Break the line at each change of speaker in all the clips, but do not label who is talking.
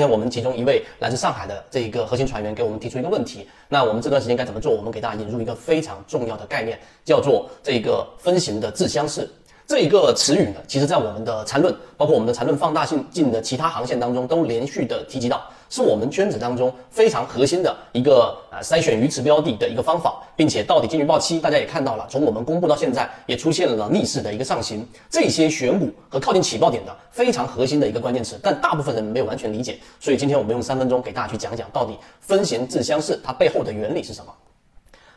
今天我们其中一位来自上海的这一个核心船员给我们提出一个问题，那我们这段时间该怎么做？我们给大家引入一个非常重要的概念，叫做这个分型的自相似。这一个词语呢，其实在我们的缠论，包括我们的缠论放大性进的其他航线当中，都连续的提及到，是我们圈子当中非常核心的一个啊筛选鱼池标的的一个方法，并且到底金鱼报期，大家也看到了，从我们公布到现在，也出现了逆势的一个上行，这些选股和靠近起爆点的非常核心的一个关键词，但大部分人没有完全理解，所以今天我们用三分钟给大家去讲讲，到底分形自相似它背后的原理是什么。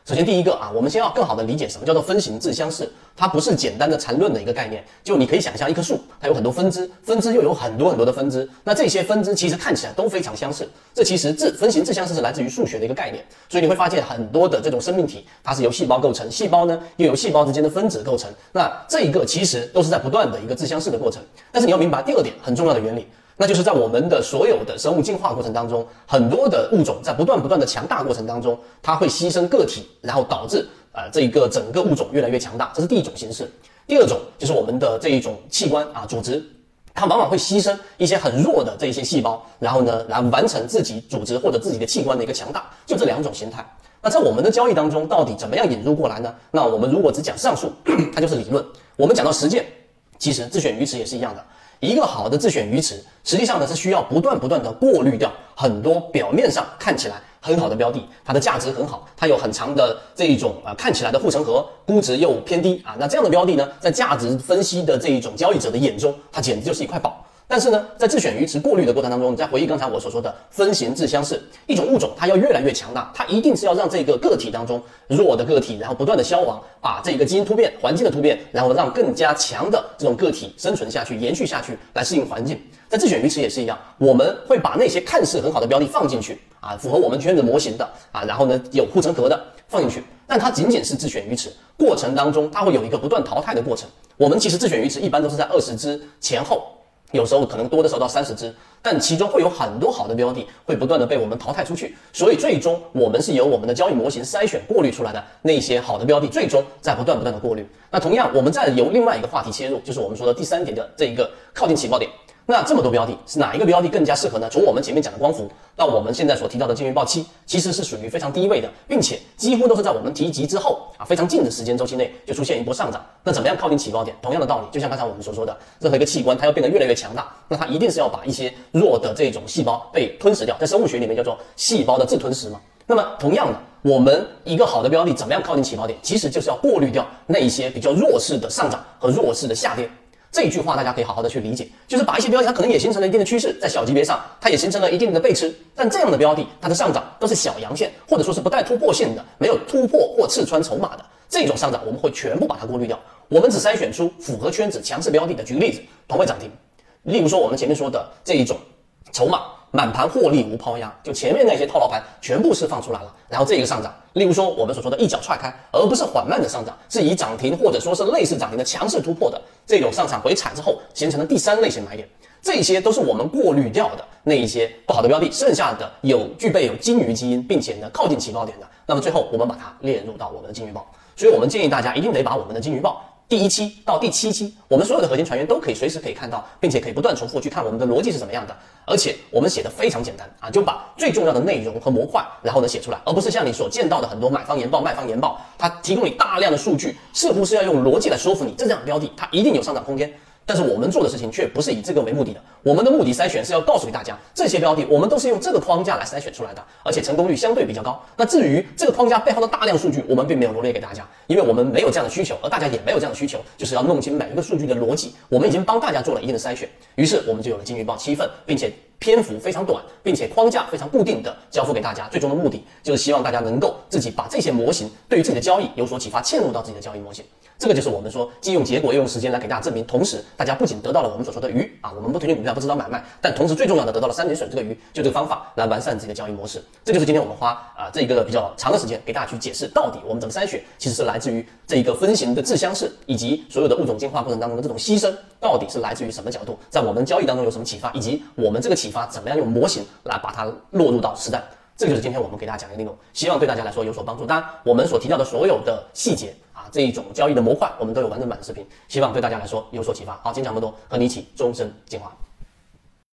首先，第一个啊，我们先要更好的理解什么叫做分形自相似，它不是简单的缠论的一个概念。就你可以想象一棵树，它有很多分支，分支又有很多很多的分支，那这些分支其实看起来都非常相似。这其实自分形自相似是来自于数学的一个概念。所以你会发现很多的这种生命体，它是由细胞构成，细胞呢又由细胞之间的分子构成。那这一个其实都是在不断的一个自相似的过程。但是你要明白第二点很重要的原理。那就是在我们的所有的生物进化过程当中，很多的物种在不断不断的强大过程当中，它会牺牲个体，然后导致啊这一个整个物种越来越强大，这是第一种形式。第二种就是我们的这一种器官啊组织，它往往会牺牲一些很弱的这一些细胞，然后呢来完成自己组织或者自己的器官的一个强大，就这两种形态。那在我们的交易当中，到底怎么样引入过来呢？那我们如果只讲上述，它就是理论；我们讲到实践，其实自选鱼池也是一样的。一个好的自选鱼池，实际上呢是需要不断不断的过滤掉很多表面上看起来很好的标的，它的价值很好，它有很长的这一种啊看起来的护城河，估值又偏低啊，那这样的标的呢，在价值分析的这一种交易者的眼中，它简直就是一块宝。但是呢，在自选鱼池过滤的过程当中，你再回忆刚才我所说的分形自相似，一种物种它要越来越强大，它一定是要让这个个体当中弱的个体，然后不断的消亡，把这个基因突变、环境的突变，然后让更加强的这种个体生存下去、延续下去，来适应环境。在自选鱼池也是一样，我们会把那些看似很好的标的放进去啊，符合我们圈子模型的啊，然后呢有护城河的放进去，但它仅仅是自选鱼池过程当中，它会有一个不断淘汰的过程。我们其实自选鱼池一般都是在二十只前后。有时候可能多的时候到三十只，但其中会有很多好的标的会不断的被我们淘汰出去，所以最终我们是由我们的交易模型筛选过滤出来的那些好的标的，最终在不断不断的过滤。那同样，我们再由另外一个话题切入，就是我们说的第三点的这一个靠近起爆点。那这么多标的，是哪一个标的更加适合呢？从我们前面讲的光伏到我们现在所提到的金鱼报期，其实是属于非常低位的，并且几乎都是在我们提及之后啊非常近的时间周期内就出现一波上涨。那怎么样靠近起爆点？同样的道理，就像刚才我们所说的，任何一个器官它要变得越来越强大，那它一定是要把一些弱的这种细胞被吞噬掉，在生物学里面叫做细胞的自吞噬嘛。那么同样的，我们一个好的标的怎么样靠近起爆点？其实就是要过滤掉那一些比较弱势的上涨和弱势的下跌。这一句话大家可以好好的去理解，就是把一些标的它可能也形成了一定的趋势，在小级别上它也形成了一定的背驰，但这样的标的它的上涨都是小阳线，或者说是不带突破性的，没有突破或刺穿筹码的这种上涨，我们会全部把它过滤掉，我们只筛选出符合圈子强势标的的。举个例子，同位涨停，例如说我们前面说的这一种筹码。满盘获利无抛压，就前面那些套牢盘全部释放出来了，然后这一个上涨，例如说我们所说的一脚踹开，而不是缓慢的上涨，是以涨停或者说是类似涨停的强势突破的这种上涨回踩之后形成的第三类型买点，这些都是我们过滤掉的那一些不好的标的，剩下的有具备有金鱼基因，并且呢靠近起爆点的，那么最后我们把它列入到我们的金鱼报，所以我们建议大家一定得把我们的金鱼报。第一期到第七期，我们所有的核心船员都可以随时可以看到，并且可以不断重复去看我们的逻辑是怎么样的。而且我们写的非常简单啊，就把最重要的内容和模块，然后呢写出来，而不是像你所见到的很多买方研报、卖方研报，它提供你大量的数据，似乎是要用逻辑来说服你，这样标的它一定有上涨空间。但是我们做的事情却不是以这个为目的的，我们的目的筛选是要告诉给大家，这些标的我们都是用这个框架来筛选出来的，而且成功率相对比较高。那至于这个框架背后的大量数据，我们并没有罗列给大家，因为我们没有这样的需求，而大家也没有这样的需求，就是要弄清每一个数据的逻辑。我们已经帮大家做了一定的筛选，于是我们就有了金鱼报七份，并且篇幅非常短，并且框架非常固定的交付给大家。最终的目的就是希望大家能够自己把这些模型对于自己的交易有所启发，嵌入到自己的交易模型。这个就是我们说既用结果又用时间来给大家证明，同时大家不仅得到了我们所说的鱼啊，我们不推荐股票，不知道买卖，但同时最重要的得到了三点水这个鱼，就这个方法来完善自己的交易模式。这就是今天我们花啊这一个比较长的时间给大家去解释，到底我们怎么筛选，其实是来自于这一个分形的自相似，以及所有的物种进化过程当中的这种牺牲，到底是来自于什么角度，在我们交易当中有什么启发，以及我们这个启发怎么样用模型来把它落入到实战。这就是今天我们给大家讲的内容，希望对大家来说有所帮助。当然，我们所提到的所有的细节啊。这一种交易的模块，我们都有完整版的视频，希望对大家来说有所启发。好，今天讲这么多，和你一起终身进化。